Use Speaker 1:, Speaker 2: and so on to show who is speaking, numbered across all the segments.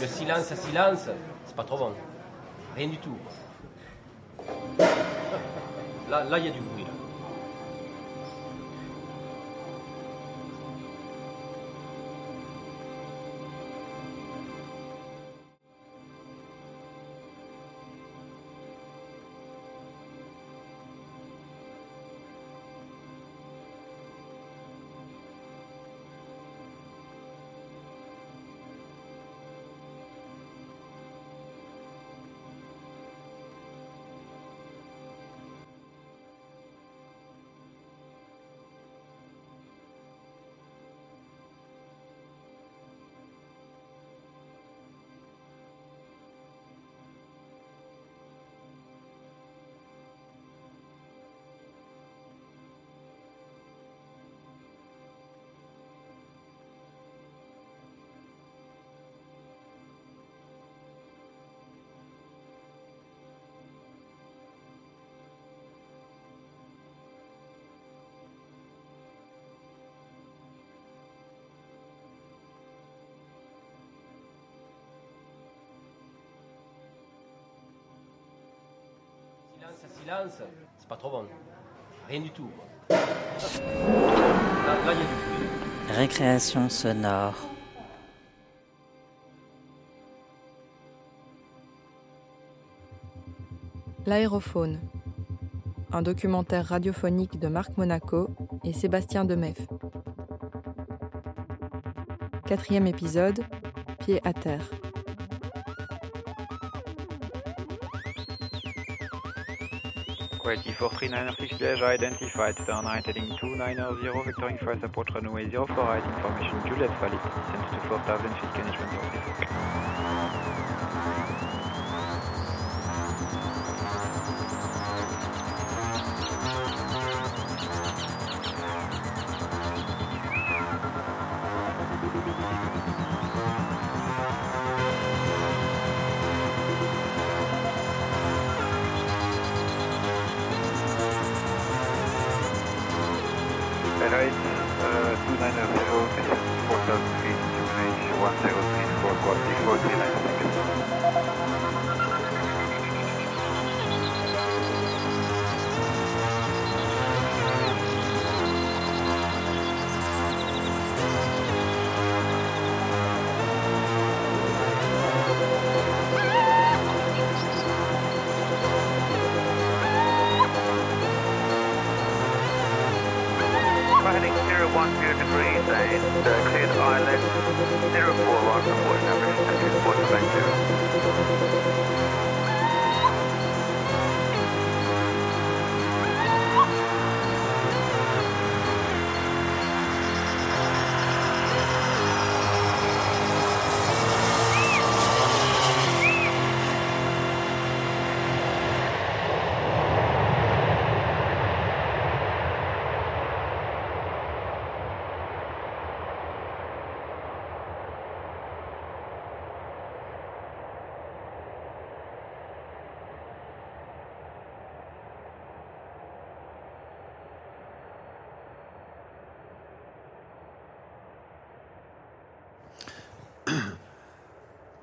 Speaker 1: Le silence silence, c'est pas trop bon. Rien du tout. Là, là, il y a du bruit. Là. Silence c'est pas trop bon. Rien du tout. quoi. Là, là, il y a du bruit.
Speaker 2: Récréation sonore.
Speaker 3: L'aérophone. Un documentaire radiophonique de Marc Monaco et Sébastien Demef. Quatrième épisode, Pied à terre.
Speaker 4: Quality 43906 Dash identified, turn right heading 290. Vectoring for support runway 04 right, information Juliet valid, distance to 4000 feet, can management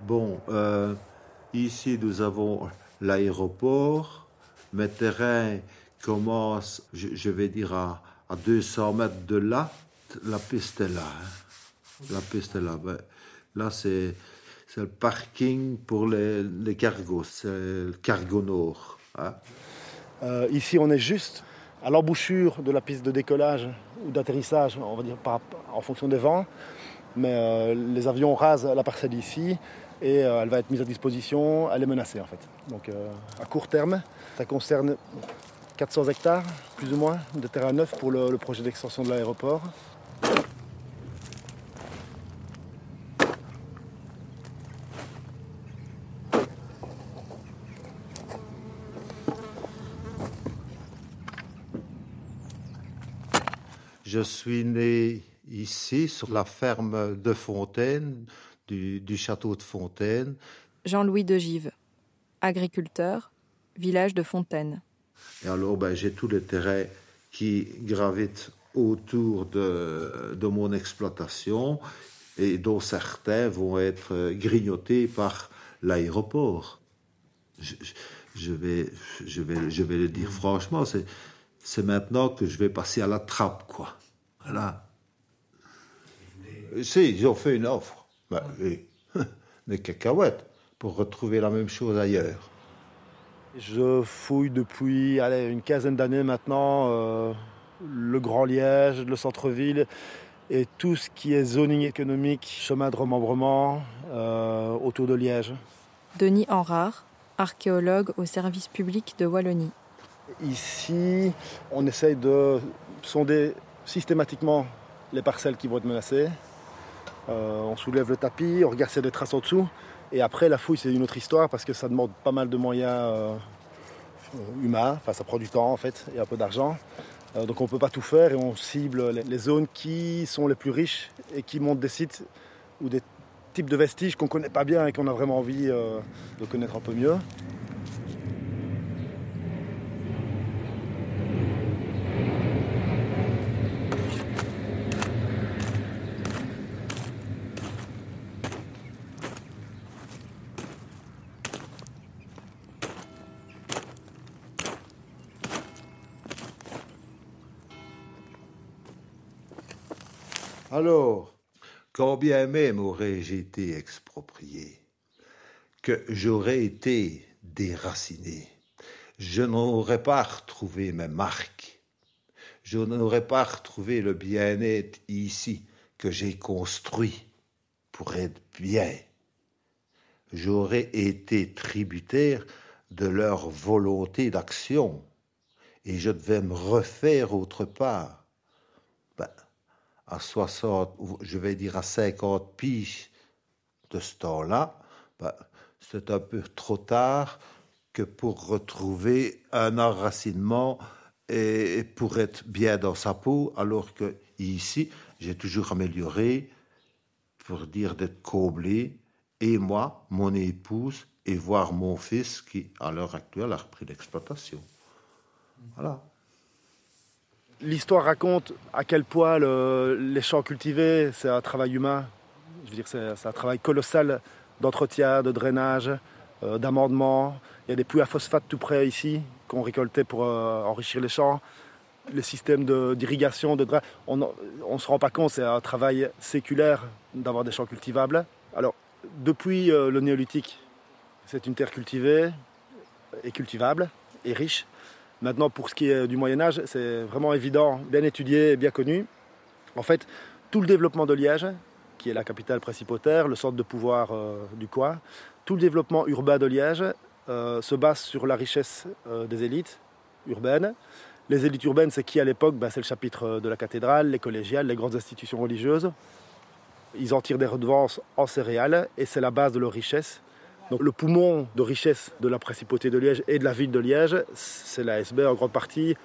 Speaker 5: Bon, euh, ici nous avons l'aéroport. Mes terrains commencent, je, je vais dire, à, à 200 mètres de là. La piste est là. hein. La piste est là. Là, c'est c'est le parking pour les, les cargos. C'est le cargo nord. hein.
Speaker 6: Euh, ici, on est juste à l'embouchure de la piste de décollage ou d'atterrissage, on va dire par- en fonction des vents. Mais euh, les avions rasent la parcelle ici et euh, elle va être mise à disposition. Elle est menacée en fait. Donc euh, à court terme, ça concerne 400 hectares, plus ou moins, de terrain neuf pour le, le projet d'extension de l'aéroport.
Speaker 5: Je suis né ici, sur la ferme de Fontaine, du, du château de Fontaine.
Speaker 3: Jean-Louis de Gives. Agriculteur, village de Fontaine.
Speaker 5: Et alors, ben, j'ai tous les terrains qui gravitent autour de, de mon exploitation. et dont certains vont être grignotés par l'aéroport. Je, je- vais, je, vais, je vais le dire franchement, c'est, maintenant que je vais passer à la trappe, quoi. Voilà. Si, ils ont fait une offre. Ben, oui. Des cacahuètes pour retrouver la même chose ailleurs.
Speaker 6: Je fouille depuis allez, une quinzaine d'années maintenant euh, le Grand Liège, le centre-ville et tout ce qui est zoning économique, chemin de remembrement euh, autour de Liège.
Speaker 3: Denis Henrard, archéologue au service public de Wallonie.
Speaker 6: Ici, on essaye de sonder systématiquement les parcelles qui vont être menacées. Euh, on soulève le tapis, on regarde s'il y a des traces en dessous. Et après, la fouille, c'est une autre histoire parce que ça demande pas mal de moyens euh, humains. Enfin, ça prend du temps en fait et un peu d'argent. Euh, donc on ne peut pas tout faire et on cible les, zones qui sont les plus riches et qui montrent des sites ou des types de vestiges qu'on ne connaît pas bien et qu'on a vraiment envie de connaître un peu mieux.
Speaker 5: Alors, quand bien même aurais-je été exproprié, que j'aurais été déraciné, je n'aurais pas retrouvé mes marques, je n'aurais pas retrouvé le bien-être ici que j'ai construit pour être bien. J'aurais été tributaire de leur volonté d'action et je devais me refaire autre part. À 60, ou je vais dire à 50 piges de ce temps-là, ben, c'est un peu trop tard que pour retrouver un enracinement et pour être bien dans sa peau, alors que ici, j'ai toujours amélioré pour dire d'être comblé, et moi, mon épouse, et voir mon fils qui, à l'heure actuelle, a repris l'exploitation. Voilà.
Speaker 6: L'histoire raconte à quel point le- les champs cultivés, c'est un travail humain. Je veux dire, c'est un travail colossal d'entretien, de drainage, euh, d'amendement. Il y a des puits à phosphate tout près ici qu'on récoltait pour euh, enrichir les champs. Les systèmes d'irrigation, de, drain, on ne se rend pas compte, c'est un travail séculaire d'avoir des champs cultivables. Alors, depuis euh, le néolithique, c'est une terre cultivée et cultivable et riche. Maintenant, pour ce qui est du Moyen Âge, c'est vraiment évident, bien étudié bien connu. En fait, tout le développement de Liège, qui est la capitale principautaire, le centre de pouvoir euh, du coin, tout le développement urbain de Liège euh, se base sur la richesse euh, des élites urbaines. Les élites urbaines, c'est qui à l'époque? Ben, C'est le chapitre de la cathédrale, les collégiales, les grandes institutions religieuses. Ils en tirent des redevances en céréales et c'est la base de leur richesse. Donc le poumon de richesse de la principauté de Liège et de la ville de Liège, c'est la SB en grande partie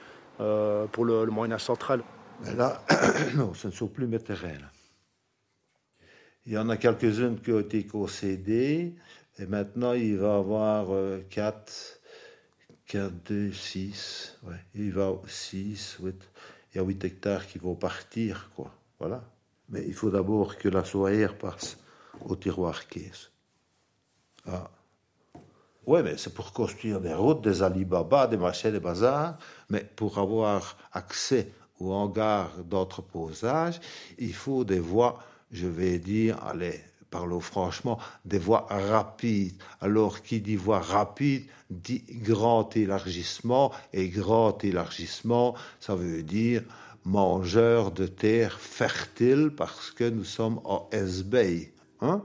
Speaker 6: euh, pour le, le Moyen Âge central.
Speaker 5: Mais là, non, ce ne sont plus mes terrains. là. Il y en a quelques-unes qui ont été concédées, et maintenant il va y avoir 4, 4, 2, 6, ouais, il va 6, 8, il y a 8 hectares qui vont partir, quoi. Voilà. Mais il faut d'abord que la soyer passe au tiroir caisse. Ah. Oui, mais c'est pour construire des routes, des Alibaba, des machins, des bazars. Mais pour avoir accès au hangar d'entreposage, il faut des voies, je vais dire, allez, parlons franchement, des voies rapides. Alors, qui dit voie rapide dit grand élargissement. Et grand élargissement, ça veut dire mangeur de terre fertile parce que nous sommes en SBI. Hein?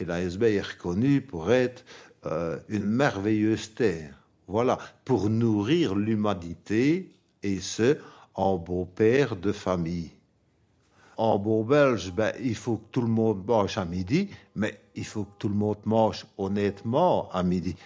Speaker 5: Et la SBI est reconnue pour être euh, une merveilleuse terre. Voilà, pour nourrir l'humanité, et ce, en beau père de famille. En beau belge, ben, il faut que tout le monde mange à midi, mais il faut que tout le monde mange honnêtement à midi.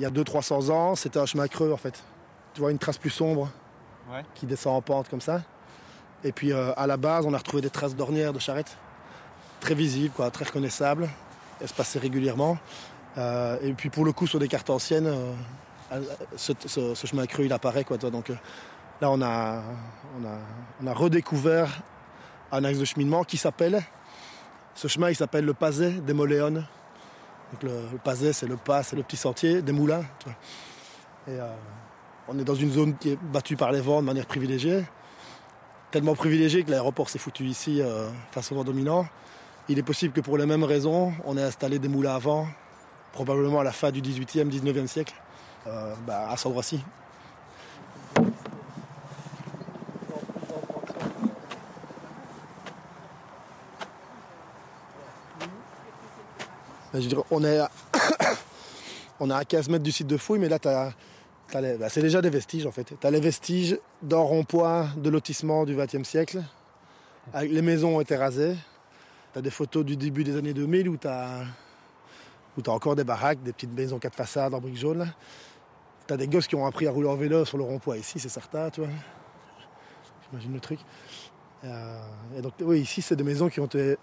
Speaker 6: Il y a 200-300 ans, c'était un chemin creux en fait. Tu vois une trace plus sombre
Speaker 4: Ouais.
Speaker 6: qui descend en pente comme ça. Et puis euh, à la base, on a retrouvé des traces d'ornières de charrettes. Très visibles, quoi, très reconnaissables, espacées régulièrement. Euh, et puis pour le coup, sur des cartes anciennes, euh, ce, ce- ce chemin creux, il apparaît. Quoi, toi. Donc là, on a, on, a, on a redécouvert un axe de cheminement qui s'appelle, ce chemin, il s'appelle le Pazet des Moléones. Le, le c'est le pas, c'est le petit sentier des moulins. euh, on est dans une zone qui est battue par les vents de manière privilégiée. Tellement privilégiée que l'aéroport s'est foutu ici euh, face au vent dominant. Il est possible que pour les mêmes raisons, on ait installé des moulins à vent, probablement à la fin du 18e, 19e siècle, euh, bah, à cet endroit-ci. Dirais, on est à, on est à 15 mètres du site de fouille, mais là, t'as- t'as ben, c'est déjà des vestiges en fait. Tu as les vestiges d'un rond-point de lotissement du XXe siècle. Les maisons ont été rasées. Tu as des photos du début des années 2000 où tu as, t'as encore des baraques, des petites maisons quatre façades en briques jaunes. Tu as des gosses qui ont appris à rouler en vélo sur le rond-point ici, c'est certain, tu vois. J'imagine le truc. Euh, et donc, oui, ici, c'est des maisons qui ont été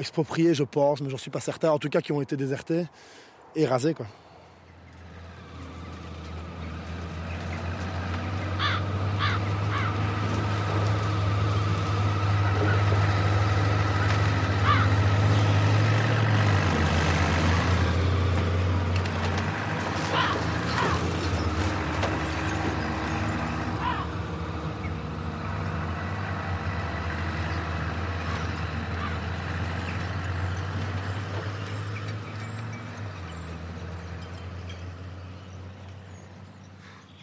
Speaker 6: expropriées, je pense, mais j'en suis pas certain. En tout cas, qui ont été désertées et rasées, quoi.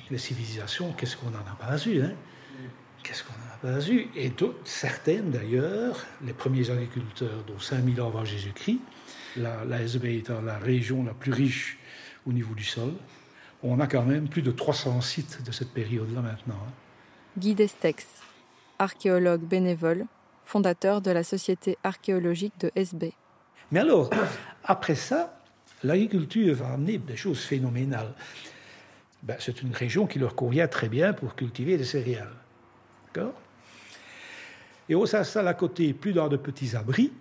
Speaker 2: Les civilisations, qu'est-ce qu'on n'en a pas eu hein? Qu'est-ce qu'on n'en a pas eu Et d'autres- certaines d'ailleurs, les premiers agriculteurs, dont 5000 ans avant Jésus-Christ, la, la SB étant la région la plus riche au niveau du sol, on a quand même plus de 300 sites de cette période-là maintenant. hein.
Speaker 3: Guy Destex, archéologue bénévole, fondateur de la Société archéologique de SB.
Speaker 2: Mais alors, après ça, l'agriculture va amener des choses phénoménales. Ben, c'est une région qui leur convient très bien pour cultiver des céréales. D'accord? Et on s'installe à côté, plus dans de petits abris,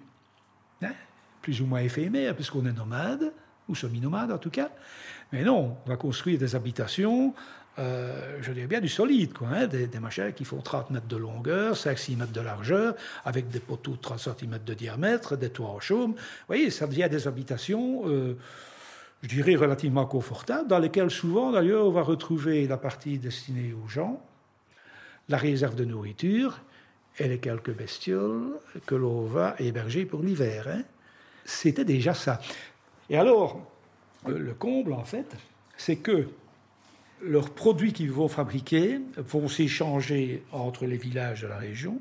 Speaker 2: hein, plus ou moins éphémères, puisqu'on est nomade, ou semi-nomade en tout cas. Mais non, on va construire des habitations, euh, je dirais bien du solide, quoi, hein, des, des machins qui font 30 mètres de longueur, 5-6 mètres de largeur, avec des poteaux de 30 cm de diamètre, des toits en chaume. Vous voyez, ça devient des habitations, euh, je dirais, relativement confortables, dans lesquelles souvent, d'ailleurs, on va retrouver la partie destinée aux gens, la réserve de nourriture et les quelques bestioles que l'on va héberger pour l'hiver. hein. C'était déjà ça. Et alors, le le comble, en fait, c'est que leurs produits qu'ils vont fabriquer vont s'échanger entre les villages de la région,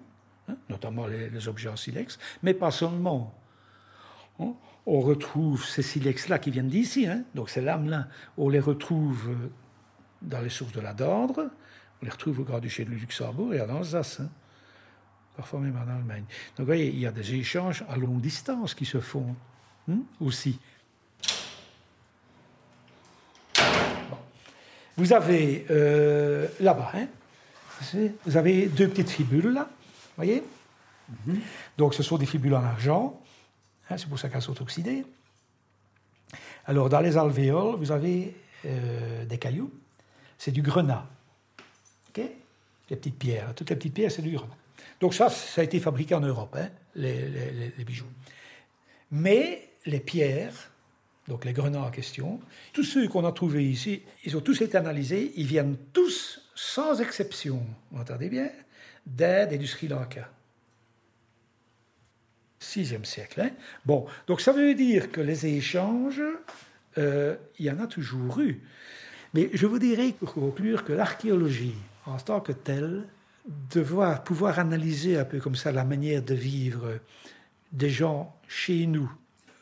Speaker 2: hein, notamment les, les objets en silex, mais pas seulement. Hein, On retrouve ces silex-là qui viennent d'ici, hein, donc ces lames-là, on les retrouve euh, dans les sources de la Dordre, on les retrouve au Grand-Duché de Luxembourg et en Alsace, hein, parfois même en Allemagne. Donc vous voyez, il y a des échanges à longue distance qui se font hein, aussi. Bon. Vous avez euh, là-bas, hein, vous avez deux petites fibules là, voyez? Donc ce sont des fibules en argent, hein, c'est pour ça qu'elles sont oxydées. Alors dans les alvéoles, vous avez euh, des cailloux, c'est du grenat. OK? Les petites pierres, toutes les petites pierres, c'est du grenat. Donc ça, ça a été fabriqué en Europe, hein, les, les- bijoux. Mais les pierres, donc les grenats en question, tous ceux qu'on a trouvés ici, ils ont tous été analysés, ils viennent tous, sans exception, vous entendez bien, d'Inde et du Sri Lanka. 6e siècle. hein. Bon, donc ça veut dire que les échanges, euh, il y en a toujours eu. Mais je vous dirais, pour conclure, que l'archéologie, en tant que telle, devoir pouvoir analyser un peu comme ça la manière de vivre des gens chez nous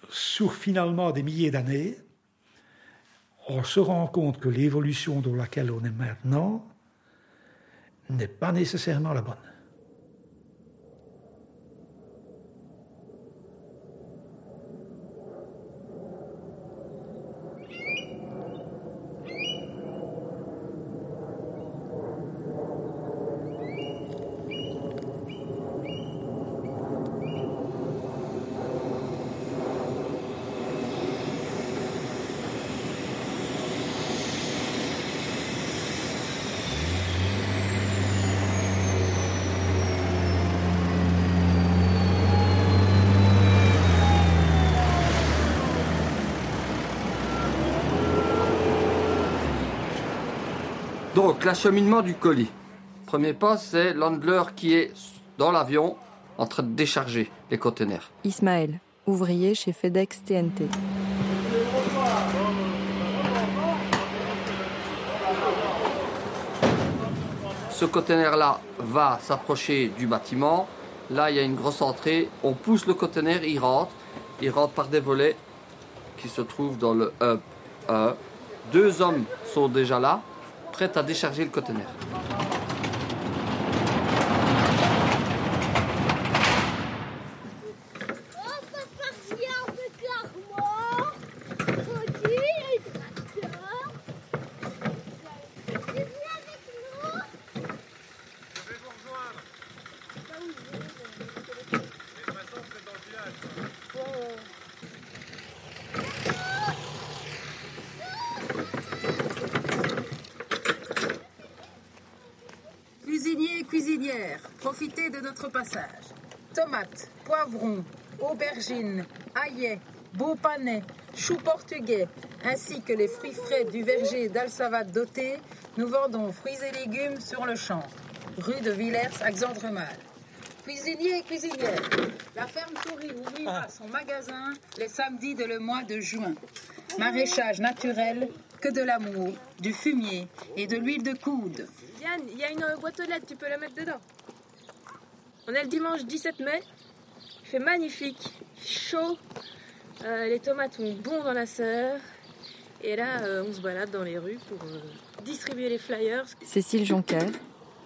Speaker 2: sur finalement des milliers d'années, on se rend compte que l'évolution dans laquelle on est maintenant n'est pas nécessairement la bonne.
Speaker 7: Donc, l'acheminement du colis. Premier pas, c'est l'handler qui est dans l'avion en train de décharger les conteneurs.
Speaker 3: Ismaël, ouvrier chez FedEx TNT.
Speaker 7: Ce conteneur-là va s'approcher du bâtiment. Là, il y a une grosse entrée. On pousse le conteneur, il rentre. Il rentre par des volets qui se trouvent dans le hub 1. Deux hommes sont déjà là, prêts à décharger le conteneur.
Speaker 8: Cuisiniers et cuisinières, profitez de notre passage. Tomates, poivrons, aubergines, aillets, beaux panais, choux portugais, ainsi que les fruits frais du verger d'Alsavat doté, nous vendons fruits et légumes sur le champ, rue de Villers à Xandremal. Cuisiniers et cuisinières, la ferme Toury ouvrira son magasin les samedis de le mois de juin. Maraîchage naturel, que de l'amour, du fumier et de l'huile de coude.
Speaker 9: Yann, il y a une boîte aux lettres, tu peux la mettre dedans. On est le dimanche 17 mai. Fait magnifique, chaud. Euh, les tomates ont bon dans la sœur. Et là, euh, on se balade dans les rues pour euh, distribuer les flyers.
Speaker 3: Cécile Jonquer,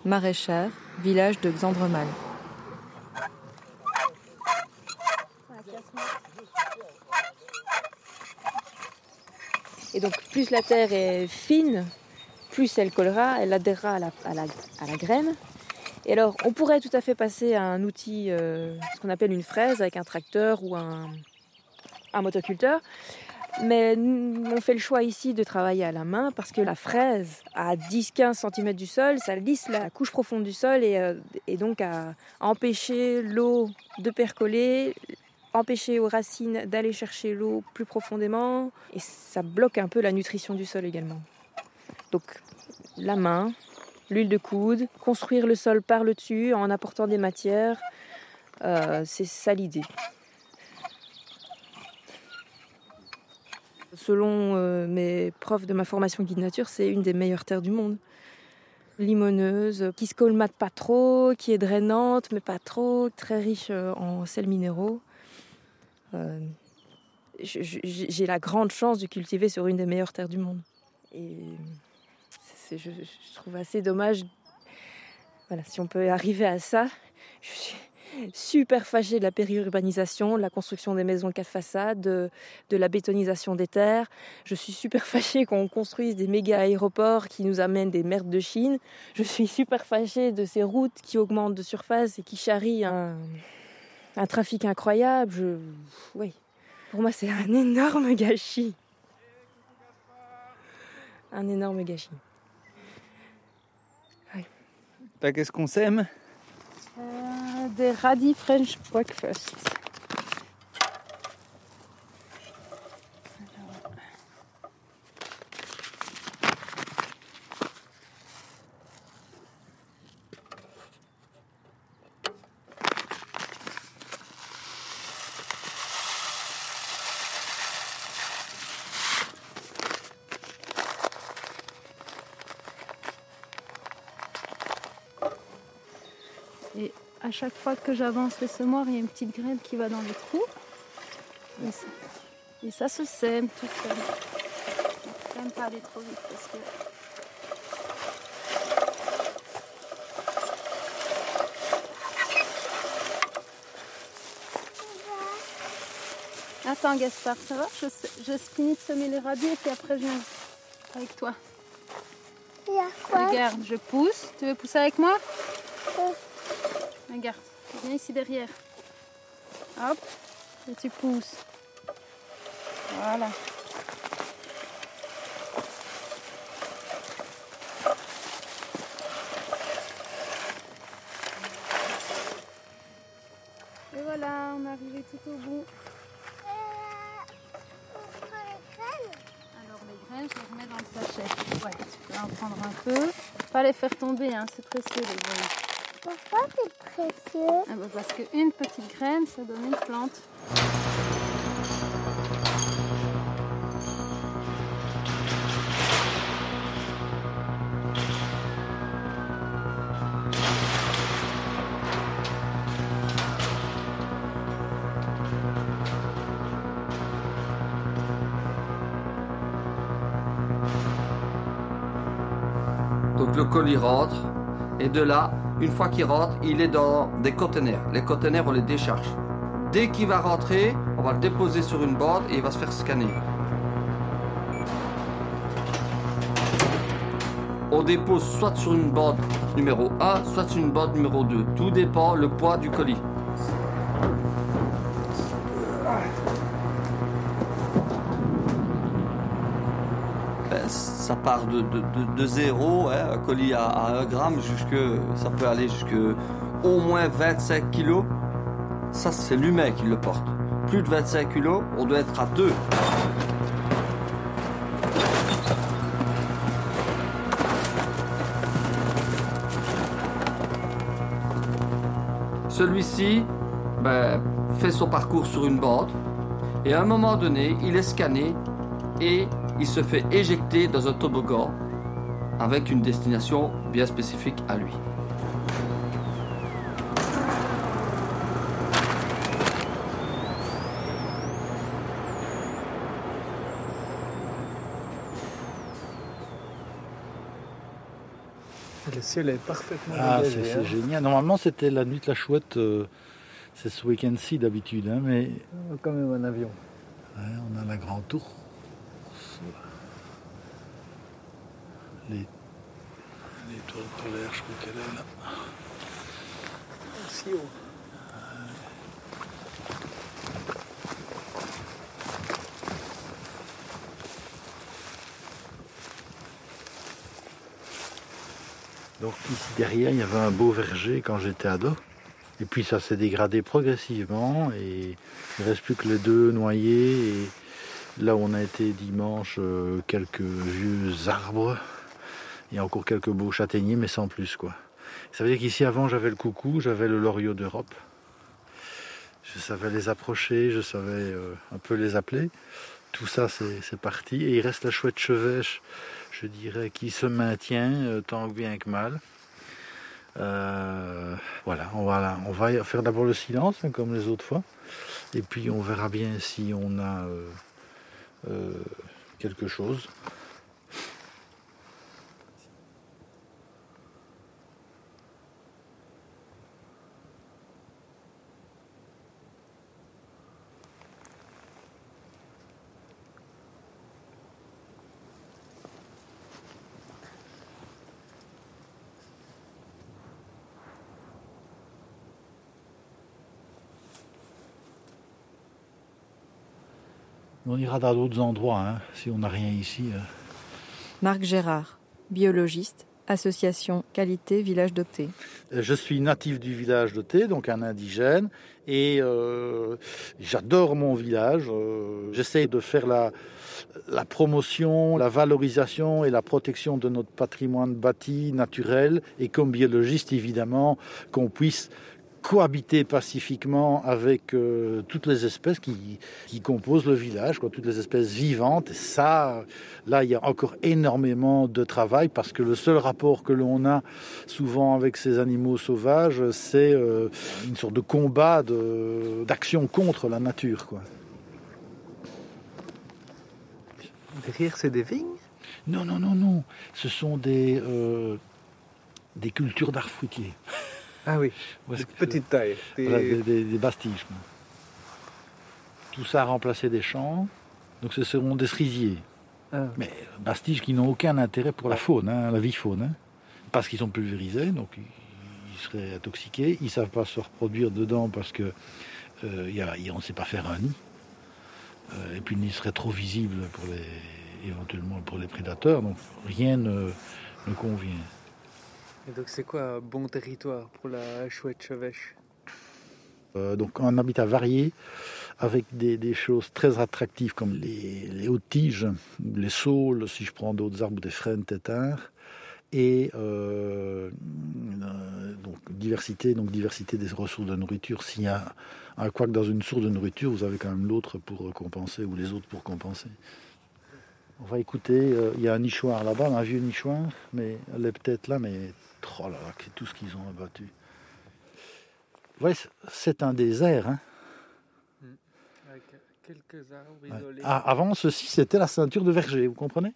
Speaker 3: maraîchère, village de Xandremal.
Speaker 9: Et donc, plus la terre est fine, plus elle collera, elle adhérera à la, à la, à la graine. Et alors, on pourrait tout à fait passer à un outil, euh, ce qu'on appelle une fraise, avec un tracteur ou un, motoculteur. Mais on fait le choix ici de travailler à la main parce que la fraise, à 10-15 cm du sol, ça lisse la couche profonde du sol et, euh, et donc à, à empêcher l'eau de percoler, empêcher aux racines d'aller chercher l'eau plus profondément et ça bloque un peu la nutrition du sol également. Donc la main, l'huile de coude, construire le sol par le dessus en apportant des matières, euh, c'est ça l'idée. Selon euh, mes profs de ma formation guide nature, c'est une des meilleures terres du monde. Limoneuse, qui se colmate pas trop, qui est drainante mais pas trop, très riche euh, en sels minéraux. J'ai la grande chance de cultiver sur une des meilleures terres du monde. Je, je trouve assez dommage. Voilà, si on peut arriver à ça, je suis super fâchée de la périurbanisation, de la construction des maisons quatre façades, de, de la bétonisation des terres. Je suis super fâchée qu'on construise des méga aéroports qui nous amènent des merdes de Chine. Je suis super fâchée de ces routes qui augmentent de surface et qui charrient un, un trafic incroyable. Je, oui, pour moi c'est un énorme gâchis. Un énorme gâchis.
Speaker 10: Qu'est-ce qu'on sème?
Speaker 9: Euh, des radis French breakfast. Chaque fois que j'avance le semoir, il y a une petite graine qui va dans le trou. Et ça, et ça se sème tout seul. Faut quand même pas aller trop vite parce que. Attends Gaspard, ça va? Je finis de semer les radis et puis après je viens avec toi. Regarde, je pousse. Tu veux pousser avec moi? Regarde, viens ici derrière. Hop, et tu pousses. Voilà. Et voilà, on est arrivé tout au bout. Alors les graines, je les remets dans le sachet. Ouais, super.
Speaker 11: va en prendre un peu. Pas les faire tomber, hein, c'est précieux les graines.
Speaker 12: Pourquoi c'est précieux?
Speaker 11: Ah bah parce qu'une petite graine, ça donne une plante.
Speaker 7: Donc le colis rentre et de là, une fois qu'il rentre, il est dans des conteneurs. Les conteneurs, on les décharge. Dès qu'il va rentrer, on va le déposer sur une bande et il va se faire scanner. On dépose soit sur une bande numéro 1, soit sur une bande numéro 2. Tout dépend le poids du colis. De, zéro, hein, un colis à, à 1 gramme, jusque, ça peut aller jusque au moins 25 kilos. Ça, c'est l'humain qui le porte. Plus de 25 kilos, on doit être à 2. Celui-ci ben, fait son parcours sur une bande et à un moment donné, il est scanné et il se fait éjecter dans un toboggan avec une destination bien spécifique à lui.
Speaker 10: Le ciel est parfaitement
Speaker 13: Ah, c'est
Speaker 10: dégagé.
Speaker 13: c'est
Speaker 10: hein.
Speaker 13: génial. Normalement, c'était la nuit de la chouette. euh, c'est ce week-end-ci d'habitude, hein, mais
Speaker 10: Quand même un avion.
Speaker 13: ouais, on a la grande tour. Les... L'étoile polaire, je crois qu'elle est là.
Speaker 10: Si haut.
Speaker 13: Donc ici derrière, il y avait un beau verger quand j'étais ado. Et puis ça s'est dégradé progressivement et il ne reste plus que les deux noyés. Et là où on a été dimanche, euh, quelques vieux arbres. Il y a encore quelques beaux châtaigniers, mais sans plus quoi. Ça veut dire qu'ici avant j'avais le coucou, j'avais le loriot d'Europe. Je savais les approcher, je savais euh, un peu les appeler. Tout ça c'est parti. Et il reste la chouette chevêche, je dirais, qui se maintient euh, tant bien que mal. Voilà, on va, faire d'abord le silence, hein, comme les autres fois. Et puis on verra bien si on a quelque chose. On ira dans d'autres endroits, hein, si on n'a rien ici. euh.
Speaker 3: Marc Gérard, biologiste, association Qualité Village d'Opté.
Speaker 13: Je suis natif du village de Thé, donc un indigène, et euh, j'adore mon village. Euh, J'essaie de faire la, la promotion, la valorisation et la protection de notre patrimoine bâti naturel, et comme biologiste, évidemment, qu'on puisse cohabiter pacifiquement avec euh, toutes les espèces qui, qui composent le village, quoi, toutes les espèces vivantes. Et ça, là, il y a encore énormément de travail parce que le seul rapport que l'on a souvent avec ces animaux sauvages, c'est euh, une sorte de combat, de- d'action contre la nature. Quoi.
Speaker 10: Derrière, c'est des vignes?
Speaker 13: Non, non, non, non. Ce sont des, euh, des cultures d'arbres fruitiers.
Speaker 10: Ah oui, de petite taille. Des-
Speaker 13: Voilà, des, des- des bastiges. quoi. Tout ça a remplacé des champs. Donc ce seront des cerisiers.
Speaker 10: Ah.
Speaker 13: Mais bastiges qui n'ont aucun intérêt pour la faune, hein, la vie faune. hein. Parce qu'ils sont pulvérisés, donc ils, seraient intoxiqués. Ils ne savent pas se reproduire dedans parce que euh, y a- il y a- on ne sait pas faire un nid. Euh, et puis ils seraient trop visibles pour les, éventuellement pour les prédateurs. Donc rien ne, ne convient.
Speaker 10: Donc, c'est quoi un bon territoire pour la chouette chevêche?
Speaker 13: Euh, donc un habitat varié avec des, choses très attractives comme les, hautes tiges, les saules, si je prends d'autres arbres, des frênes, tétards, et euh, euh, donc diversité, donc diversité des ressources de nourriture. S'il y a un couac dans une source de nourriture, vous avez quand même l'autre pour compenser ou les autres pour compenser. On va écouter, il y a un nichoir là-bas, un vieux nichoir, mais elle est peut-être là, mais oh là là, tout ce qu'ils ont abattu. Ouais, c'est un désert. Hein.
Speaker 10: Avec quelques arbres
Speaker 13: Ouais.
Speaker 10: isolés.
Speaker 13: Ah, avant, ceci, c'était la ceinture de verger, vous comprenez?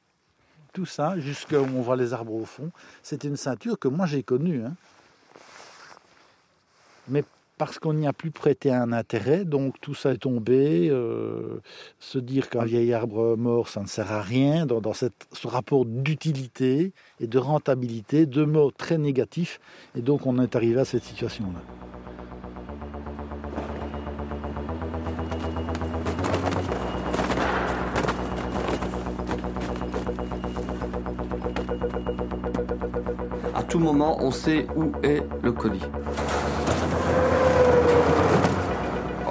Speaker 13: Tout ça, jusqu'à où on voit les arbres au fond, c'était une ceinture que moi j'ai connue. hein. Mais parce qu'on n'y a plus prêté un intérêt, donc tout ça est tombé. euh, se dire qu'un vieil arbre mort, ça ne sert à rien, dans, ce rapport d'utilité et de rentabilité, deux mots très négatifs, et donc on est arrivé à cette situation-là.
Speaker 7: À tout moment, on sait où est le colis.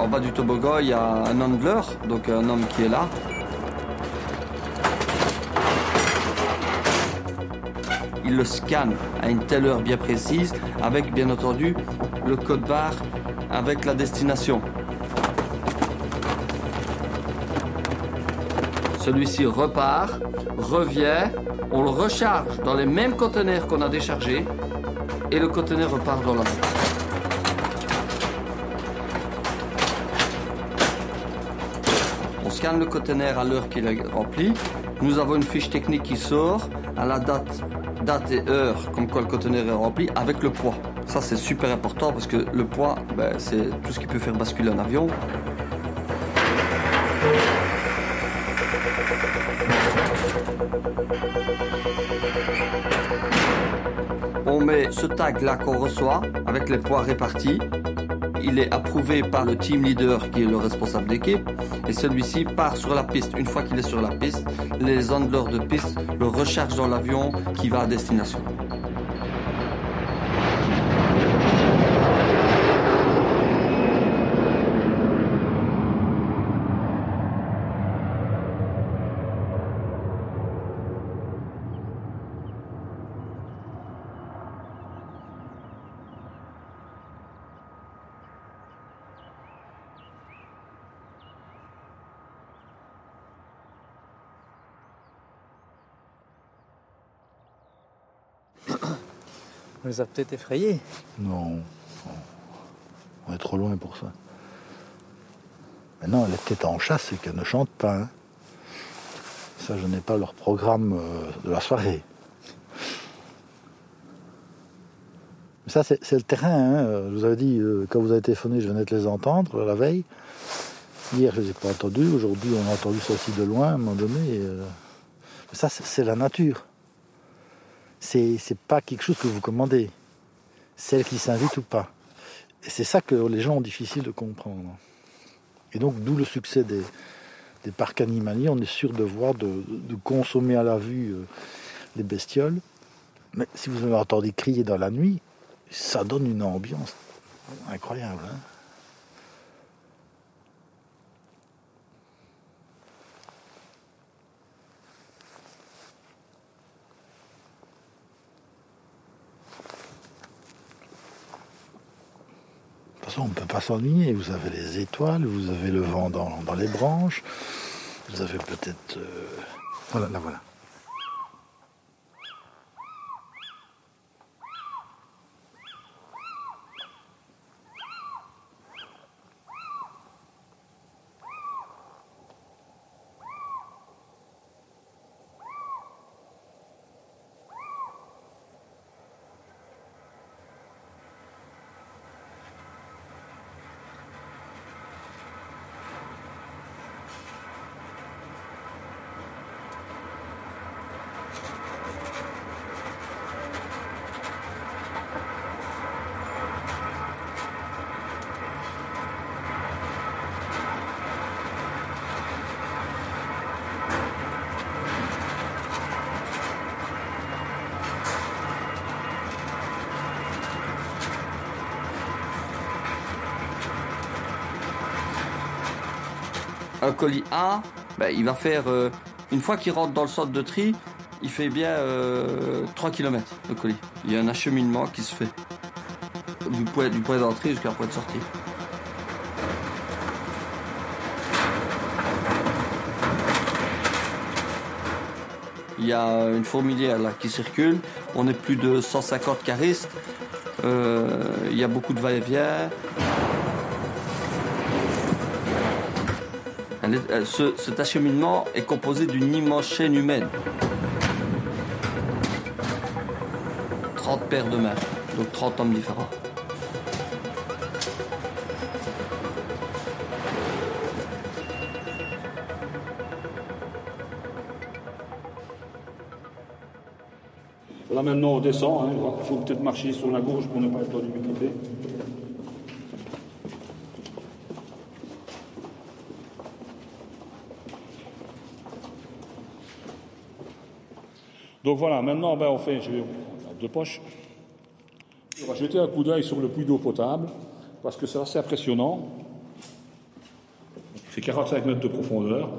Speaker 7: En du toboggan, il y a un handler, donc un homme qui est là. Il le scanne à une telle heure bien précise, avec bien entendu le code barre avec la destination. Celui-ci repart, revient, on le recharge dans les mêmes conteneurs qu'on a déchargés et le conteneur repart dans la scanne le conteneur à l'heure qu'il est rempli. Nous avons une fiche technique qui sort à la date, date et heure comme quoi le conteneur est rempli avec le poids. Ça c'est super important parce que le poids, ben, c'est tout ce qui peut faire basculer un avion. On met ce tag là qu'on reçoit avec les poids répartis. Il est approuvé par le team leader qui est le responsable d'équipe et celui-ci part sur la piste. Une fois qu'il est sur la piste, les handlers de piste le rechargent dans l'avion qui va à destination.
Speaker 10: Les a peut-être effrayés.
Speaker 13: Non, on est trop loin pour ça. Maintenant, elle est peut-être en chasse et qu'elle ne chante pas. hein. Ça, je n'ai pas leur programme euh, de la soirée. Mais ça, c'est le terrain. hein. Je vous avais dit, euh, quand vous avez téléphoné, je venais de les entendre la veille. Hier, je ne les ai pas entendus. Aujourd'hui, on a entendu ça aussi de loin à un moment donné. euh, mais ça, c'est la nature. C'est pas quelque chose que vous commandez. Celle qui s'invite ou pas. Et c'est ça que les gens ont difficile de comprendre. Et donc, d'où le succès des, parcs animaliers. On est sûr de voir, de, de consommer à la vue euh, les bestioles. Mais si vous avez entendu crier dans la nuit, ça donne une ambiance incroyable. hein. On ne peut pas s'ennuyer. Vous avez les étoiles, vous avez le vent dans, dans les branches, vous avez peut-être... euh, Voilà, là voilà.
Speaker 7: Colis A, ben, il va faire, euh, une fois qu'il rentre dans le centre de tri, il fait bien euh, 3 km le colis. Il y a un acheminement qui se fait du point, du point d'entrée jusqu'à un point de sortie. Il y a une fourmilière là qui circule. On est plus de 150 caristes. Euh, il y a beaucoup de va-et-vient. Ce- cet acheminement est composé d'une immense chaîne humaine. 30 paires de mains, donc 30 hommes différents.
Speaker 14: Là maintenant on descend, hein. il faut peut-être marcher sur la gauche pour ne pas être dans l'humidité. Donc voilà, maintenant ben, on fait, je vais on va deux poches. On va jeter un coup d'œil sur le puits d'eau potable, parce que c'est assez impressionnant. C'est 45 mètres de profondeur.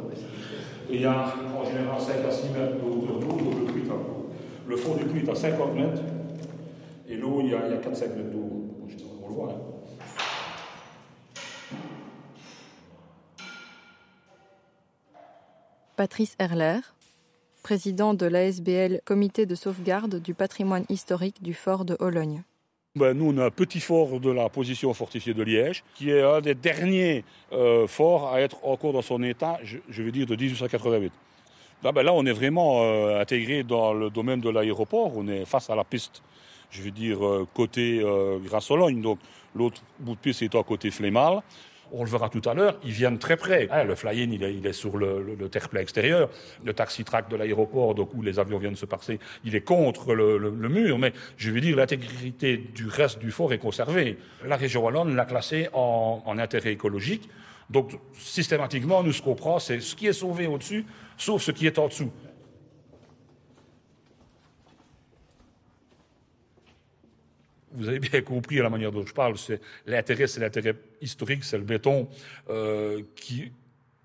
Speaker 14: Et il y a en général 5 à 6 mètres de d'eau, le puits le fond du puits est à 50 mètres. Et l'eau, il y a, a 4-5 mètres d'eau. On le voit. hein.
Speaker 3: Patrice Herler, président de l'ASBL Comité de sauvegarde du patrimoine historique du fort de Hologne.
Speaker 14: Ben, nous, on a un petit fort de la position fortifiée de Liège, qui est un des derniers euh, forts à être encore dans son état, je, je vais dire, de 1888. Là, ben, là on est vraiment euh, intégré dans le domaine de l'aéroport. On est face à la piste, je veux dire, euh, côté euh, Grasse-Sologne. Donc, l'autre bout de piste est à côté Flémal. On le verra tout à l'heure, ils viennent très près. Hein, le fly-in, il est, il est sur le, le, le terre-plein extérieur. Le taxi-track de l'aéroport, donc où les avions viennent se passer, il est contre le mur. Mais je veux dire, l'intégrité du reste du fort est conservée. La région wallonne l'a classé en, en intérêt écologique. Donc, systématiquement, nous, ce qu'on prend, c'est ce qui est sauvé au-dessus, sauf ce qui est en dessous. Vous avez bien compris à la manière dont je parle, c'est l'intérêt, c'est l'intérêt historique, c'est le béton euh, qui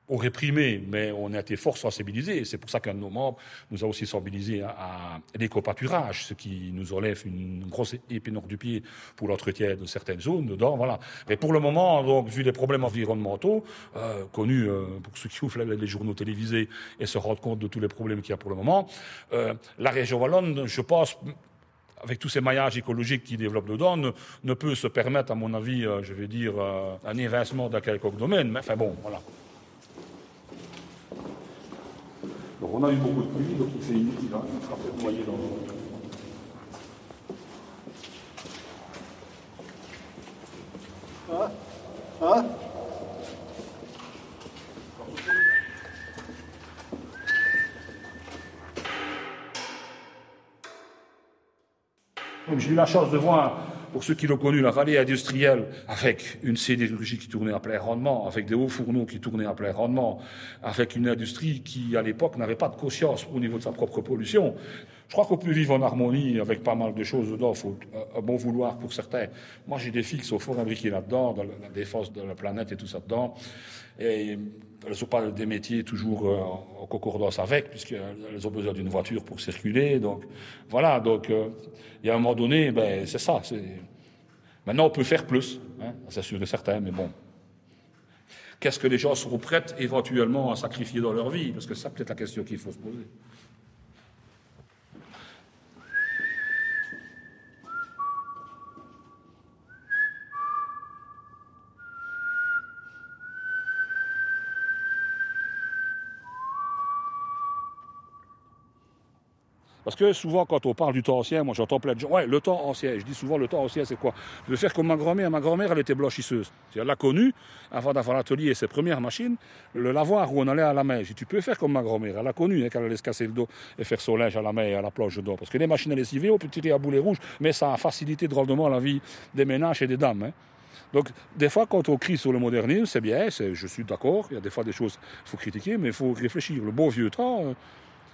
Speaker 14: aurait primé, mais on a été fort sensibilisés. C'est pour ça qu'un de nos membres nous a aussi sensibilisés à, l'éco-pâturage, ce qui nous enlève une grosse épine hors du pied pour l'entretien de certaines zones dedans. Voilà. Mais pour le moment, vu les problèmes environnementaux euh, connus euh, pour ceux qui ouvrent les, journaux télévisés et se rendent compte de tous les problèmes qu'il y a pour le moment, la région wallonne, je pense, avec tous ces maillages écologiques qui développent dedans, ne, ne peut se permettre, à mon avis, euh, je vais dire, euh, un évincement d'un quelconque domaine. Mais enfin bon, voilà. Donc on a eu beaucoup de pluie, donc il fait une il va il sera peut-être noyé dans.
Speaker 6: Hein? Hein?
Speaker 14: J'ai eu la chance de voir, pour ceux qui l'ont connu, la vallée industrielle avec une sidérurgie qui tournait à plein rendement, avec des hauts fourneaux qui tournaient à plein rendement, avec une industrie qui, à l'époque, n'avait pas de conscience au niveau de sa propre pollution. Je crois qu'on peut vivre en harmonie avec pas mal de choses dedans. Il faut un bon vouloir pour certains. Moi, j'ai des filles qui sont fort imbriquées là-dedans, dans la défense de la planète et tout ça dedans. Et elles ne sont pas des métiers toujours euh, en concordance avec, puisqu'elles ont besoin d'une voiture pour circuler. Donc, voilà. Donc, euh, il y a un moment donné, ben, c'est ça. Maintenant, on peut faire plus, hein, c'est sûr et certain, mais bon. Qu'est-ce que les gens seront prêts éventuellement à sacrifier dans leur vie? Parce que c'est peut-être la question qu'il faut se poser. Parce que souvent, quand on parle du temps ancien, moi j'entends plein de gens. Ouais, le temps ancien. Je dis souvent, le temps ancien, c'est quoi? Je faire comme ma grand-mère. Ma grand-mère, elle était blanchisseuse. Elle l'a connue, avant d'avoir l'atelier et ses premières machines, le lavoir où on allait à la main. Je dis, tu peux faire comme ma grand-mère. Elle a connu hein, qu'elle allait se casser le dos et faire son linge à la main et à la planche dedans. Parce que les machines à lessiver, on peut tirer à boulet rouge, mais ça a facilité drôlement la vie des ménages et des dames. hein. Donc, des fois, quand on crie sur le modernisme, c'est bien, je suis d'accord, il y a des fois des choses qu'il faut critiquer, mais il faut réfléchir. Le beau vieux temps, euh,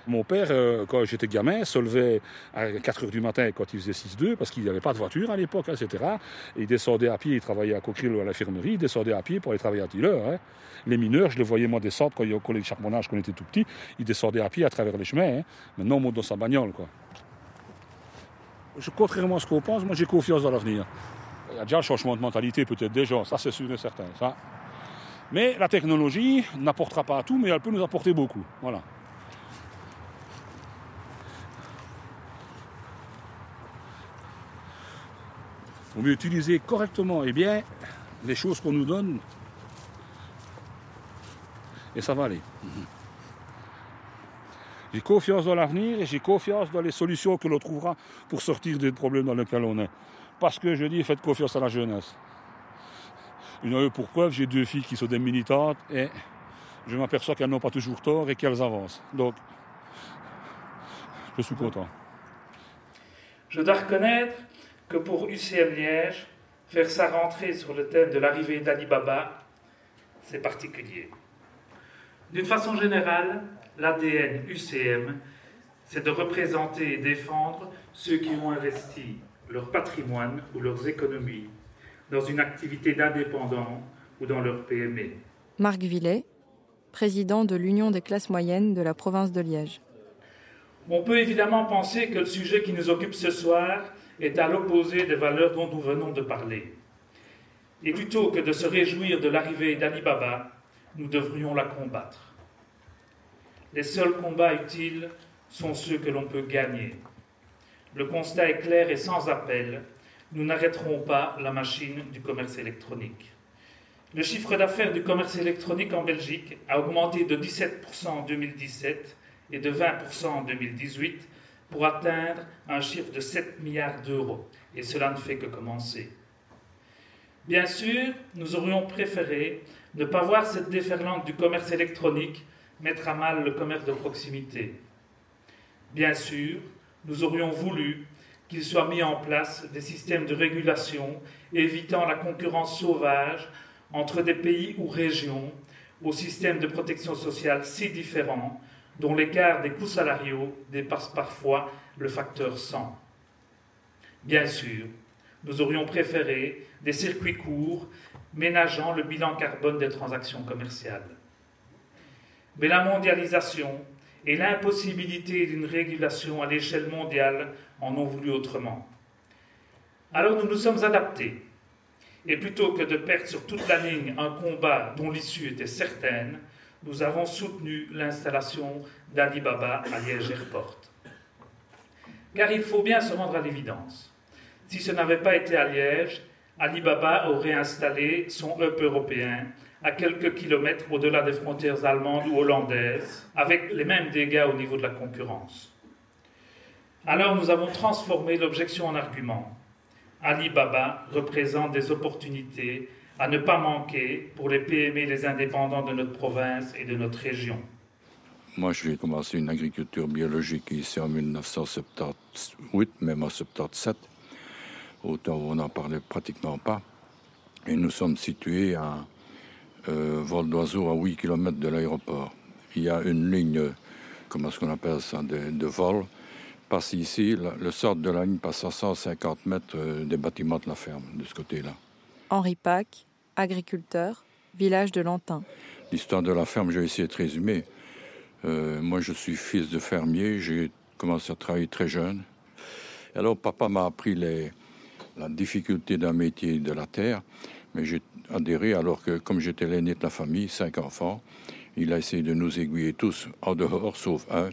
Speaker 14: Mon père, euh, quand j'étais gamin, se levait à 4 h du matin quand il faisait 6-2, parce qu'il n'y avait pas de voiture à l'époque, hein, etc. Et il descendait à pied, il travaillait à Coqueril ou à l'infirmerie, il descendait à pied pour aller travailler à Tiller. hein. Les mineurs, je les voyais moi descendre quand il y a au collège Charbonnage, quand on était tout petit, ils descendaient à pied à travers les chemins. hein. Maintenant, on monte dans sa bagnole. Quoi. Je, contrairement à ce qu'on pense, moi j'ai confiance dans l'avenir. Il y a déjà un changement de mentalité peut-être des gens, ça c'est sûr et certain. Ça. Mais la technologie n'apportera pas tout, mais elle peut nous apporter beaucoup. Voilà. Vaut mieux utiliser correctement et bien les choses qu'on nous donne. Et ça va aller. J'ai confiance dans l'avenir et j'ai confiance dans les solutions que l'on trouvera pour sortir des problèmes dans lesquels on est. Parce que je dis, faites confiance à la jeunesse. Une heure pour preuve, j'ai deux filles qui sont des militantes et je m'aperçois qu'elles n'ont pas toujours tort et qu'elles avancent. Donc, je suis content.
Speaker 15: Je dois reconnaître que pour UCM Liège, faire sa rentrée sur le thème de l'arrivée d'Ali Baba, c'est particulier. D'une façon générale, l'ADN UCM, c'est de représenter et défendre ceux qui ont investi leur patrimoine ou leurs économies dans une activité d'indépendant ou dans leur PME.
Speaker 3: Marc Villet, président de l'Union des classes moyennes de la province de Liège.
Speaker 15: On peut évidemment penser que le sujet qui nous occupe ce soir est à l'opposé des valeurs dont nous venons de parler. Et plutôt que de se réjouir de l'arrivée d'Ali Baba, nous devrions la combattre. Les seuls combats utiles sont ceux que l'on peut gagner. Le constat est clair et sans appel. Nous n'arrêterons pas la machine du commerce électronique. Le chiffre d'affaires du commerce électronique en Belgique a augmenté de 17% en 2017 et de 20% en 2018 pour atteindre un chiffre de 7 milliards d'euros. Et cela ne fait que commencer. Bien sûr, nous aurions préféré ne pas voir cette déferlante du commerce électronique mettre à mal le commerce de proximité. Bien sûr, nous aurions voulu qu'il soit mis en place des systèmes de régulation évitant la concurrence sauvage entre des pays ou régions aux systèmes de protection sociale si différents dont l'écart des coûts salariaux dépasse parfois le facteur 100. Bien sûr, nous aurions préféré des circuits courts ménageant le bilan carbone des transactions commerciales. Mais la mondialisation et l'impossibilité d'une régulation à l'échelle mondiale en ont voulu autrement. Alors nous nous sommes adaptés. Et plutôt que de perdre sur toute la ligne un combat dont l'issue était certaine, nous avons soutenu l'installation d'Alibaba à Liège Airport. Car il faut bien se rendre à l'évidence. Si ce n'avait pas été à Liège, Alibaba aurait installé son hub européen à quelques kilomètres au-delà des frontières allemandes ou hollandaises, avec les mêmes dégâts au niveau de la concurrence. Alors nous avons transformé l'objection en argument. Alibaba représente des opportunités à ne pas manquer pour les PME les indépendants de notre province et de notre région.
Speaker 16: Moi, j'ai commencé une agriculture biologique ici en 1978, même en 77. Autant on n'en parlait pratiquement pas. Et nous sommes situés à euh, vol d'oiseau à 8 km de l'aéroport. Il y a une ligne, comment est-ce qu'on appelle ça, de, vol, passe ici. Le, le sort de la ligne passe à 150 mètres euh, des bâtiments de la ferme, de ce côté-là.
Speaker 3: Henri Pac, agriculteur, village de Lantin.
Speaker 16: L'histoire de la ferme, j'ai essayé de résumer. Euh, moi, je suis fils de fermier. J'ai commencé à travailler très jeune. Alors, papa m'a appris la difficulté d'un métier de la terre, mais j'ai adhéré alors que, comme j'étais l'aîné de la famille, cinq enfants, il a essayé de nous aiguiller tous en dehors, sauf un.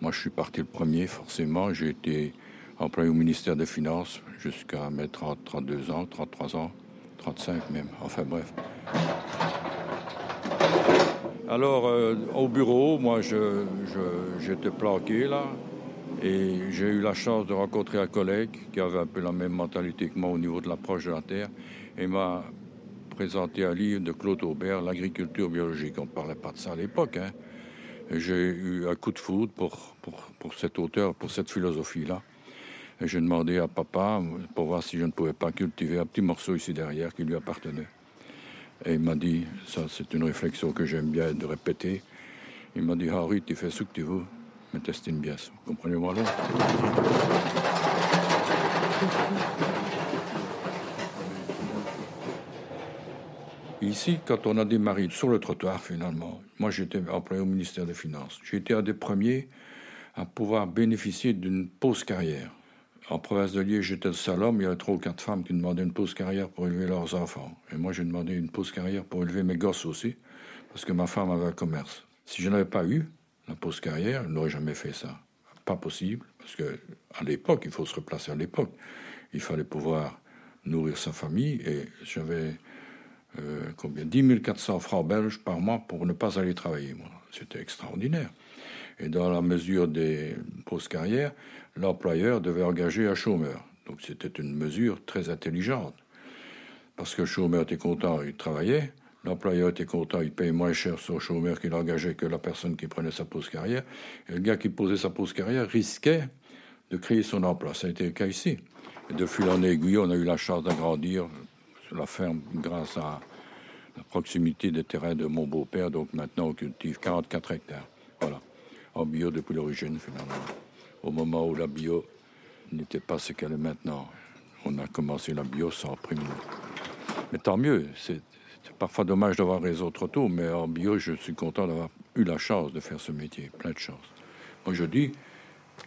Speaker 16: Moi, je suis parti le premier, forcément. J'ai été employé au ministère des Finances jusqu'à mes 30, 32 ans, 33 ans, 35 même. Enfin, bref. Alors, euh, au bureau, moi, j'étais planqué là. Et j'ai eu la chance de rencontrer un collègue qui avait un peu la même mentalité que moi au niveau de l'approche de la terre et m'a présenté un livre de Claude Aubert, L'agriculture biologique. On ne parlait pas de ça à l'époque. Hein. J'ai eu un coup de foudre pour, pour, pour cet auteur, pour cette philosophie-là. Et j'ai demandé à papa pour voir si je ne pouvais pas cultiver un petit morceau ici derrière qui lui appartenait. Et il m'a dit, ça c'est une réflexion que j'aime bien de répéter, Il m'a dit, Henri, tu fais ce que tu veux, mais teste une pièce. Comprenez-moi là? Ici, quand on a démarré sur le trottoir, finalement, moi j'étais employé au ministère des Finances. J'ai été un des premiers à pouvoir bénéficier d'une pause carrière. En province de Liège, j'étais le seul homme. Il y avait trois ou quatre femmes qui demandaient une pause carrière pour élever leurs enfants. Et moi, j'ai demandé une pause carrière pour élever mes gosses aussi, parce que ma femme avait un commerce. Si je n'avais pas eu la pause carrière, je n'aurais jamais fait ça. Pas possible, parce que à l'époque, il faut se replacer à l'époque. Il fallait pouvoir nourrir sa famille et j'avais euh, combien? 10 400 francs belges par mois pour ne pas aller travailler. C'était extraordinaire. Et dans la mesure des pauses carrières, l'employeur devait engager un chômeur. Donc c'était une mesure très intelligente. Parce que le chômeur était content, il travaillait. L'employeur était content, il payait moins cher son chômeur qu'il engageait que la personne qui prenait sa pause carrière. Et le gars qui posait sa pause carrière risquait de créer son emploi. Ça a été le cas ici. Et de fil en aiguille, on a eu la chance d'agrandir la ferme grâce à la proximité des terrains de mon beau-père. Donc maintenant, on cultive 44 hectares. Voilà. En bio depuis l'origine, finalement. Au moment où la bio n'était pas ce qu'elle est maintenant. On a commencé la bio sans prime. Mais tant mieux. C'est parfois dommage d'avoir raison trop tôt, mais en bio, je suis content d'avoir eu la chance de faire ce métier. Plein de chance. Moi, je dis,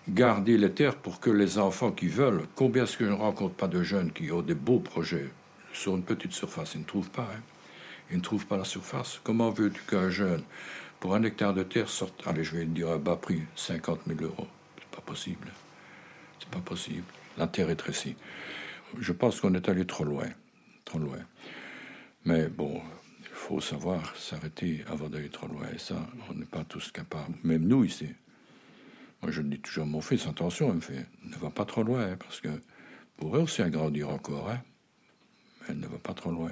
Speaker 16: garder les terres pour que les enfants qui veulent, combien est-ce que je ne rencontre pas de jeunes qui ont des beaux projets sur une petite surface? Ils ne trouvent pas. Hein. Ils ne trouvent pas la surface. Comment veux-tu qu'un jeune, pour un hectare de terre, allez, je vais le dire à bas prix, 50 000 euros C'est pas possible. C'est pas possible. La terre est trécie. Je pense qu'on est allé trop loin. Trop loin. Mais bon, il faut savoir s'arrêter avant d'aller trop loin. Et ça, on n'est pas tous capables. Même nous ici. Moi, je dis toujours à mon fils, attention, il me fait, ne va pas trop loin, parce que pourrait aussi agrandir encore. Hein elle ne va pas trop loin.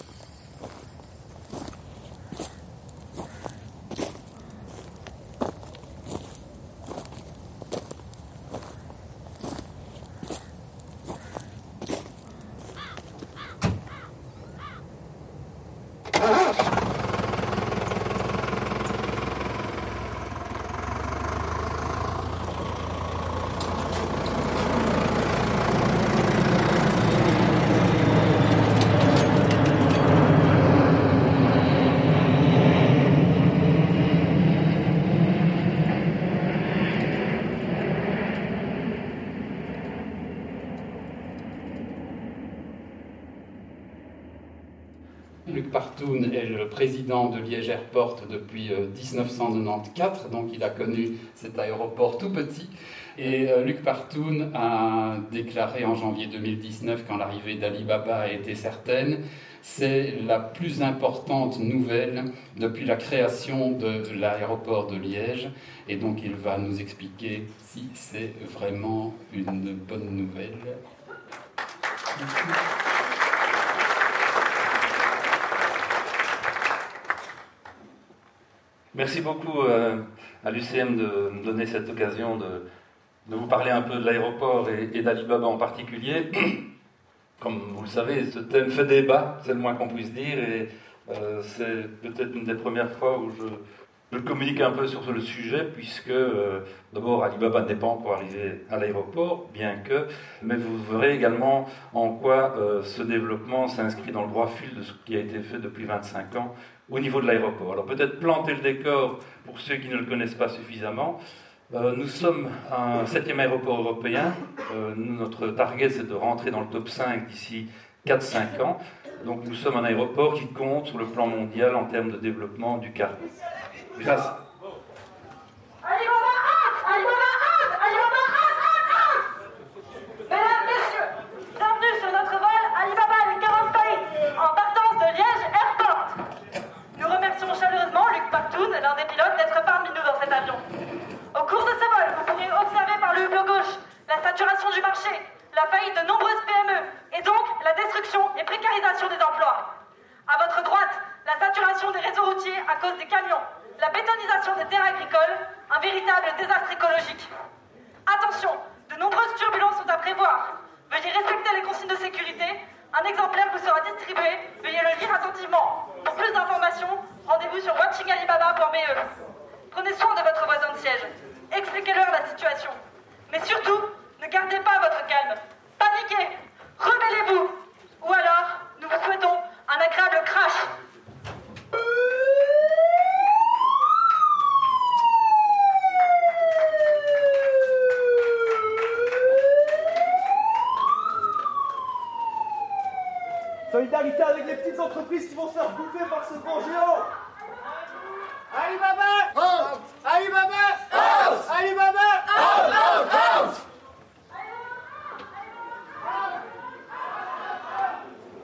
Speaker 17: est le président de Liège Airport depuis 1994, euh, donc il a connu cet aéroport tout petit. Et euh, Luc Partoun a déclaré en janvier 2019, quand l'arrivée d'Alibaba a été certaine, c'est la plus importante nouvelle depuis la création de l'aéroport de Liège. Et donc il va nous expliquer si c'est vraiment une bonne nouvelle.
Speaker 18: Merci beaucoup euh, à l'UCM de me donner cette occasion de, vous parler un peu de l'aéroport et, d'Alibaba en particulier. Comme vous le savez, ce thème fait débat, c'est le moins qu'on puisse dire, et euh, c'est peut-être une des premières fois où je, communique un peu sur le sujet, puisque euh, d'abord Alibaba n'est pas encore arrivé à l'aéroport, bien que, mais vous verrez également en quoi ce développement s'inscrit dans le droit fil de ce qui a été fait depuis 25 ans au niveau de l'aéroport. Alors peut-être planter le décor pour ceux qui ne le connaissent pas suffisamment. Euh, nous sommes un septième aéroport européen. Euh, notre target, c'est de rentrer dans le top 5 d'ici 4-5 ans. Donc nous sommes un aéroport qui compte sur le plan mondial en termes de développement du cargo. Grâce,
Speaker 19: l'un des pilotes, d'être parmi nous dans cet avion. Au cours de ce vol, vous pourrez observer par le hublot gauche la saturation du marché, la faillite de nombreuses PME et donc la destruction et précarisation des emplois. À votre droite, la saturation des réseaux routiers à cause des camions, la bétonisation des terres agricoles, un véritable désastre écologique. Attention, de nombreuses turbulences sont à prévoir. Veuillez respecter les consignes de sécurité. Un exemplaire vous sera distribué. Veuillez le lire attentivement. Pour plus d'informations, rendez-vous sur watchingalibaba.be. Prenez soin de votre voisin de siège. Expliquez-leur la situation. Mais surtout, ne gardez pas votre calme. Paniquez. Rebellez-vous. Ou alors, nous vous souhaitons un agréable crash.
Speaker 20: Solidarité avec les petites entreprises qui vont se faire bouffer par ce grand géant Alibaba Out Alibaba Out Alibaba Out Out Out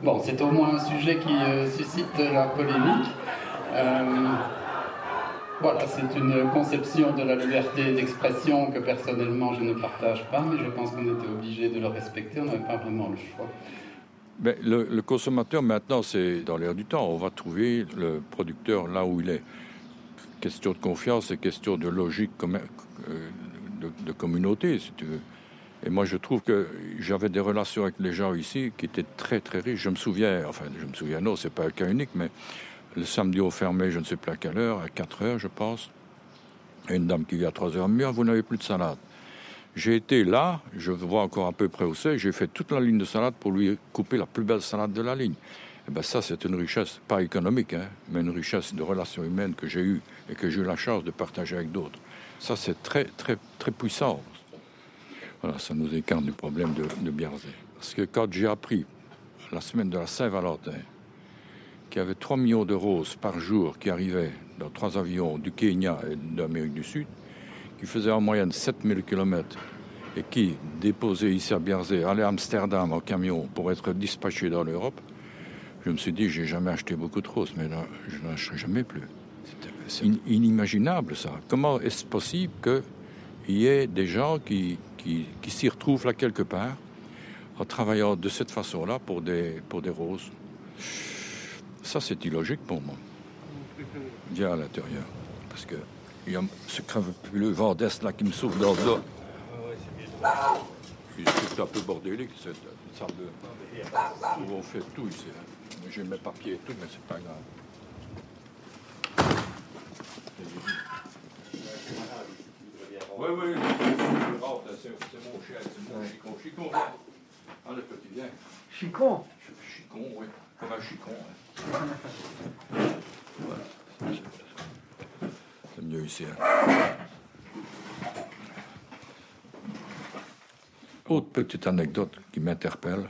Speaker 17: Bon, c'est au moins un sujet qui euh, suscite la polémique. Euh, c'est une conception de la liberté d'expression que personnellement je ne partage pas, mais je pense qu'on était obligé de le respecter, on n'avait pas vraiment le choix.
Speaker 16: Ben, le, consommateur, maintenant, c'est dans l'air du temps. On va trouver le producteur là où il est. Question de confiance et question de logique euh, de, de communauté, si tu veux. Et moi, je trouve que j'avais des relations avec les gens ici qui étaient très, très riches. Je me souviens, enfin, je me souviens, non, c'est pas un cas unique, mais le samedi, on fermait, je ne sais plus à quelle heure, à 4 heures, je pense. Une dame qui vient à 3 heures, mieux, vous n'avez plus de salade. J'ai été là, je vois encore à peu près où c'est, j'ai fait toute la ligne de salade pour lui couper la plus belle salade de la ligne. Et ben ça, c'est une richesse, pas économique, hein, mais une richesse de relations humaines que j'ai eue et que j'ai eu la chance de partager avec d'autres. Ça, c'est très, très, très puissant. Voilà, ça nous écarte du problème de, de Biarzé. Parce que quand j'ai appris, la semaine de la Saint-Valentin, qu'il y avait 3 millions de roses par jour qui arrivaient dans trois avions du Kenya et d'Amérique du Sud, qui faisaient en moyenne 7000 km et qui, déposaient ici à Biarzé, allaient à Amsterdam en camion pour être dispatchés dans l'Europe, je me suis dit, j'ai jamais acheté beaucoup de roses, mais là, je n'en achèterai jamais plus. C'est in- inimaginable, ça. Comment est-ce possible qu'il y ait des gens qui, qui, qui s'y retrouvent là quelque part en travaillant de cette façon-là pour des, pour des roses? Ça, c'est illogique pour moi. Viens à l'intérieur. Parce que il y a ce creveux vent d'Est là qui me souffle dans le dos. C'est un peu bordélique, cette salle de... où on fait tout ici. hein. J'ai mes papiers et tout, mais c'est pas grave. Oui, oui, c'est mon chien, c'est mon chicon. Chicon, viens. Ah, le petit, viens.
Speaker 20: Chicon?
Speaker 16: Chicon, oui, comme un chicon. hein. C'est mieux ici. hein. Autre petite anecdote qui m'interpelle.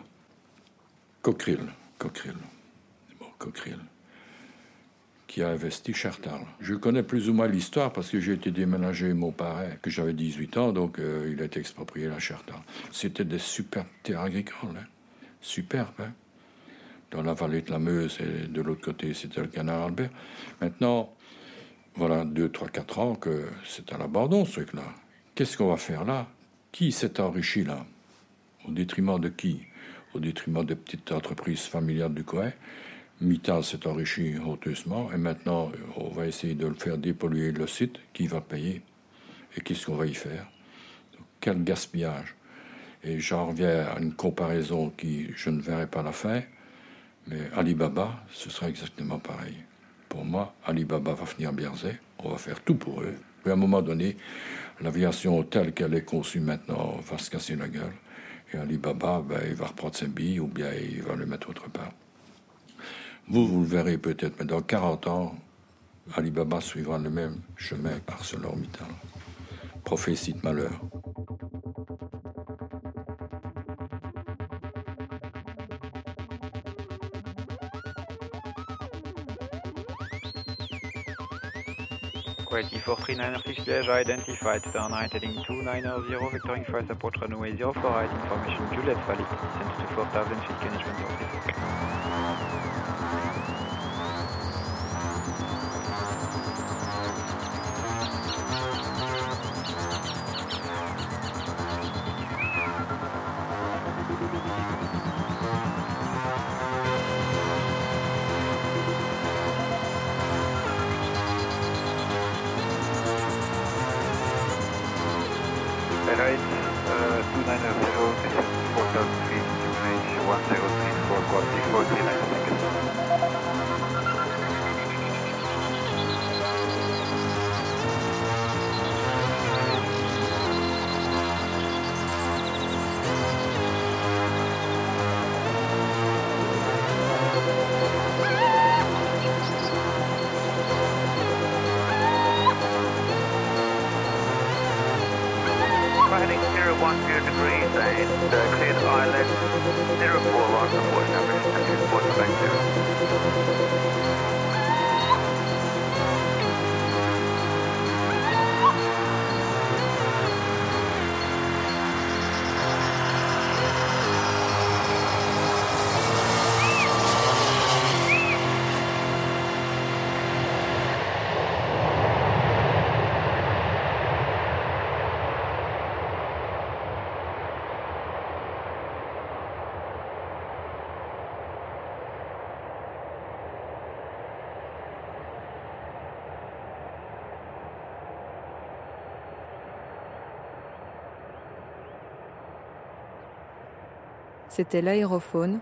Speaker 16: Cockerill, Cockerill, bon, qui a investi Chartal. Je connais plus ou moins l'histoire parce que j'ai été déménagé mon parrain, que j'avais 18 ans, donc euh, il a été exproprié la Chartal. C'était des superbes terres agricoles, hein. superbes. hein. Dans la vallée de la Meuse et de l'autre côté, c'était le canal Albert. Maintenant, voilà 2, 3, 4 ans que c'est à l'abandon ce truc-là. Qu'est-ce qu'on va faire là? Qui s'est enrichi là? Au détriment de qui? Au détriment des petites entreprises familiales du coin. Mittal s'est enrichi honteusement et maintenant on va essayer de le faire dépolluer le site. Qui va payer Et qu'est-ce qu'on va y faire? Quel gaspillage Et j'en reviens à une comparaison qui, je ne verrai pas la fin, mais Alibaba, ce sera exactement pareil. Pour moi, Alibaba va finir à Biarzé. On va faire tout pour eux. Et à un moment donné, l'aviation telle qu'elle est conçue maintenant va se casser la gueule. Et Alibaba, ben, il va reprendre ses billes ou bien il va le mettre autre part. Vous, vous le verrez peut-être, mais dans 40 ans, Alibaba suivra le même chemin qu'ArcelorMittal. Prophétie de malheur.
Speaker 4: Quality 43906 identified, turn right heading 290, vectoring fire support runway 04 right, information Juliet valid, distance to 4000 feet. Thank you. right, uh, 2900, 4000 feet, range 1034,
Speaker 21: 6439. 12 degrees and uh, clear the island 041 for number, 4 directive.
Speaker 3: C'était L'aérophone,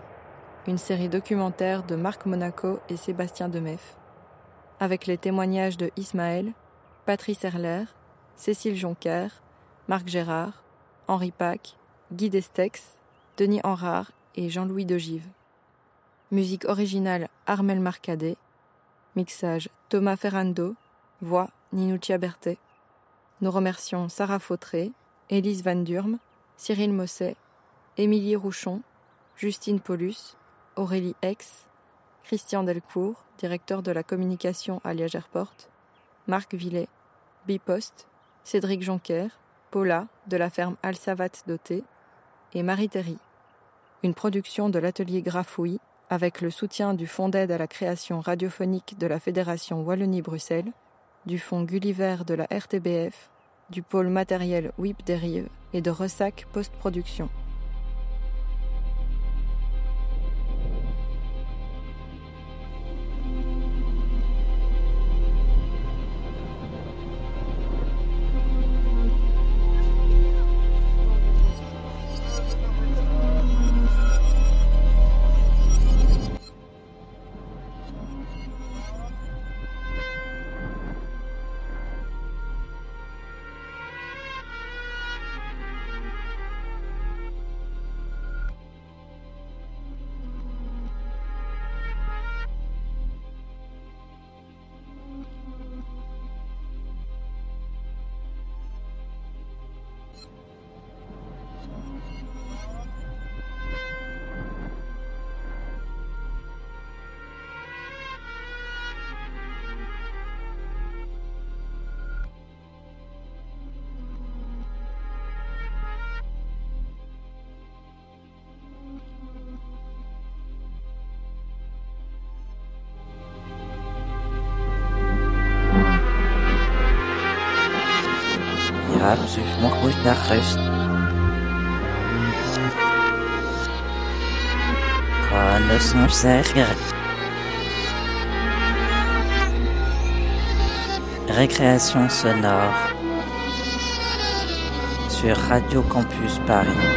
Speaker 3: une série documentaire de Marc Monaco et Sébastien Demef, avec les témoignages de Ismaël, Patrice Erler, Cécile Jonker, Marc Gérard, Henri Pac, Guy Destex, Denis Henrard et Jean-Louis Degive. Musique originale Armel Marcadet, mixage Thomas Ferrando, voix Ninuccia Berthet. Nous remercions Sarah Fautré, Élise Van Durme, Cyril Mosset, Émilie Rouchon, Justine Paulus, Aurélie Ex, Christian Delcourt, directeur de la communication à Liège Airport, Marc Villet, Bipost, Cédric Jonquer, Paula de la ferme Alsavat Doté et Marie Terry. Une production de l'atelier Grafouille avec le soutien du Fonds d'aide à la création radiophonique de la Fédération Wallonie-Bruxelles, du Fonds Gulliver de la RTBF, du pôle matériel WIP Dérive et de Ressac Post-Production.
Speaker 22: haben sich noch nach nachrecht. Nog zeggen. Récréation sonore sur Radio Campus Paris.